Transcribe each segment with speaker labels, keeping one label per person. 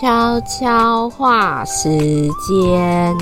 Speaker 1: 悄悄话时间。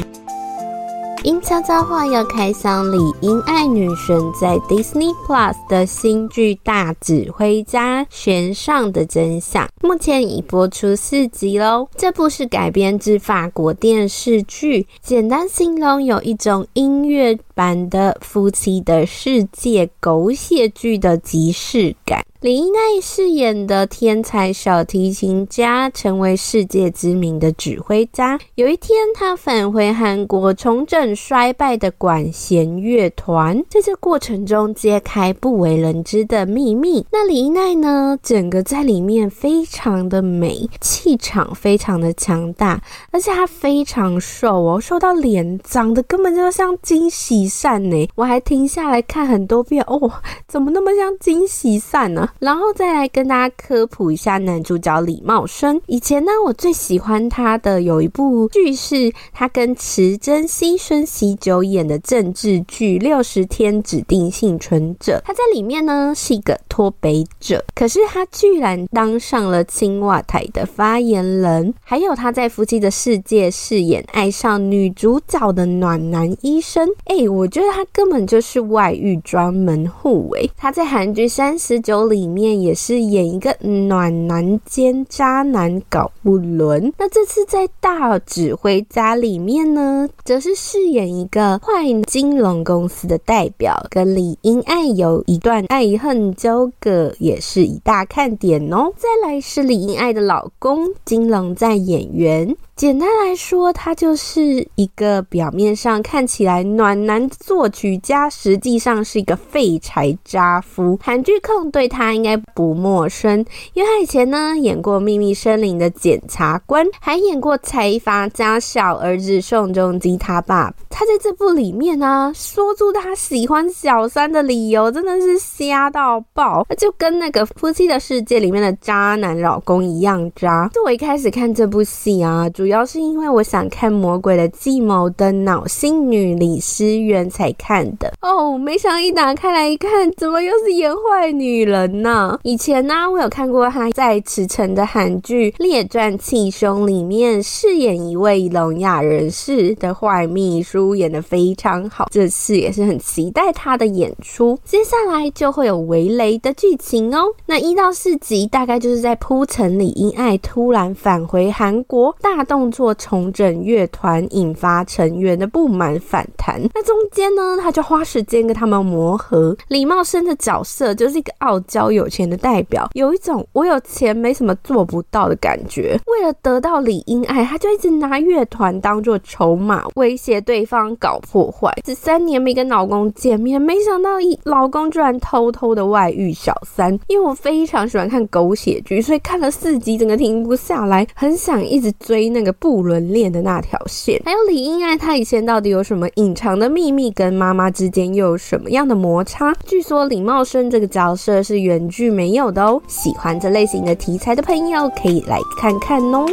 Speaker 1: 因悄悄话要开箱李英爱女神在 Disney Plus 的新剧《大指挥家》悬上的真相，目前已播出四集喽。这部是改编自法国电视剧，简单形容有一种音乐版的夫妻的世界狗血剧的即视感。李英爱饰演的天才小提琴家，成为世界知名的指挥家。有一天，他返回韩国，重整衰败的管弦乐团，在这过程中揭开不为人知的秘密。那李英爱呢？整个在里面非常的美，气场非常的强大，而且她非常瘦哦，瘦到脸长得根本就像惊喜善呢。我还停下来看很多遍哦，怎么那么像惊喜善呢？然后再来跟大家科普一下男主角李茂生。以前呢，我最喜欢他的有一部剧是他跟池珍熙、孙锡久演的政治剧《六十天指定幸存者》。他在里面呢是一个脱北者，可是他居然当上了青瓦台的发言人。还有他在《夫妻的世界》饰演爱上女主角的暖男医生。哎，我觉得他根本就是外遇专门户。哎，他在韩剧《三十九》。里面也是演一个暖男兼渣男搞不伦。那这次在大指挥家里面呢，则是饰演一个坏金融公司的代表，跟李英爱有一段爱恨纠葛，也是一大看点哦。再来是李英爱的老公金龙在演员。简单来说，他就是一个表面上看起来暖男作曲家，实际上是一个废柴渣夫。韩剧控对他应该不陌生，因为他以前呢演过《秘密森林》的检察官，还演过财阀家小儿子宋仲基他爸。他在这部里面呢、说出他喜欢小三的理由真的是瞎到爆，就跟那个《夫妻的世界》里面的渣男老公一样渣。就我一开始看这部戏啊，主要。是因为我想看《魔鬼的计谋》的脑性女李思才看的哦，没想到一打开来一看，怎么又是演坏女人呢？以前呢、我有看过她在池承的韩剧《列传气胸》里面饰演一位聋哑人士的坏秘书，演得非常好。这次也是很期待她的演出。接下来就会有围雷的剧情哦。那一到四集大概就是在铺陈李英爱突然返回韩国，大。动作重整乐团，引发成员的不满反弹。那中间呢，他就花时间跟他们磨合。李茂生的角色就是一个傲娇有钱的代表，有一种我有钱没什么做不到的感觉。为了得到李英爱，他就一直拿乐团当做筹码，威胁对方搞破坏。这三年没跟老公见面，没想到一老公居然偷偷的外遇小三。因为我非常喜欢看狗血剧，所以看了四集，整个停不下来，很想一直追那个。不伦恋的那条线，还有李英爱，她以前到底有什么隐藏的秘密？跟妈妈之间又有什么样的摩擦？据说李茂生这个角色是原剧没有的哦。喜欢这类型的题材的朋友可以来看看哦。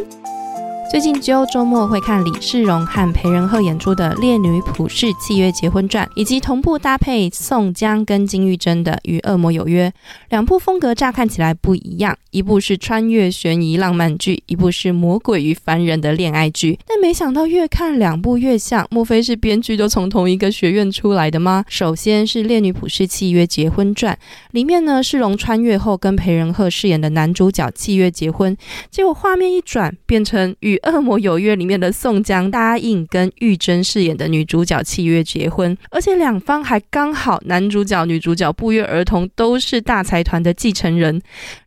Speaker 2: 最近就周末会看李世荣和裴仁赫演出的《烈女普世契约结婚传》，以及同步搭配宋江跟金裕贞的《与恶魔有约》。两部风格乍看起来不一样，一部是穿越悬疑浪漫剧，一部是魔鬼与凡人的恋爱剧。但没想到越看两部越像，莫非是编剧都从同一个学院出来的吗？首先是《烈女普世契约结婚传》，里面呢世荣穿越后跟裴仁赫饰演的男主角契约结婚，结果画面一转变成与《恶魔有约》里面的宋江答应跟玉珍饰演的女主角契约结婚，而且两方还刚好男主角、女主角不约而同都是大财团的继承人。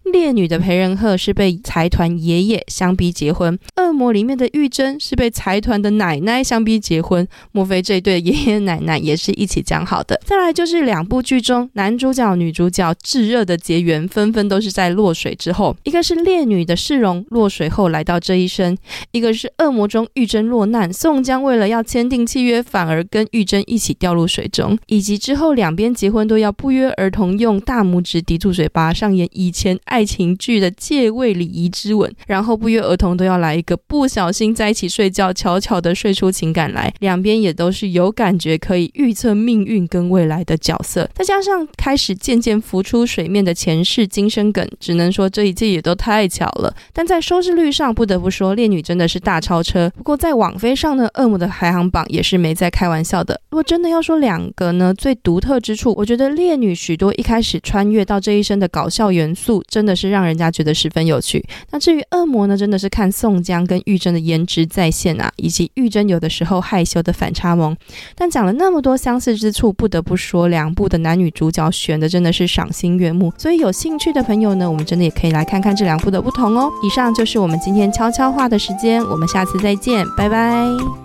Speaker 2: 烈女的裴仁赫是被财团爷爷相逼结婚，恶魔里面的玉珍是被财团的奶奶相逼结婚。莫非这对爷爷奶奶也是一起讲好的？再来就是两部剧中男主角、女主角炙热的结缘，纷纷都是在落水之后。一个是烈女的世荣落水后来到这一生，一个是恶魔中玉珍落难，宋江为了要签订契约，反而跟玉珍一起掉入水中，以及之后两边结婚都要不约而同用大拇指抵住嘴巴，上演以前。爱情剧的借位礼仪之吻，然后不约而同都要来一个不小心在一起睡觉，悄悄的睡出情感来，两边也都是有感觉可以预测命运跟未来的角色。再加上开始渐渐浮出水面的前世今生梗，只能说这一切也都太巧了。但在收视率上，不得不说《烈女》真的是大超车。不过在网飞上呢，《恶魔》的排行榜也是没在开玩笑的。如果真的要说两个呢，最独特之处，我觉得《烈女》许多一开始穿越到这一生的搞笑元素，真的是让人家觉得十分有趣。那至于《恶魔》呢，真的是看宋江跟玉珍的颜值在线啊，以及玉珍有的时候害羞的反差萌。但讲了那么多相似之处，不得不说两部的男女主角选的真的是赏心悦目。所以有兴趣的朋友呢，我们真的也可以来看看这两部的不同哦。以上就是我们今天悄悄话的时间，我们下次再见，拜拜。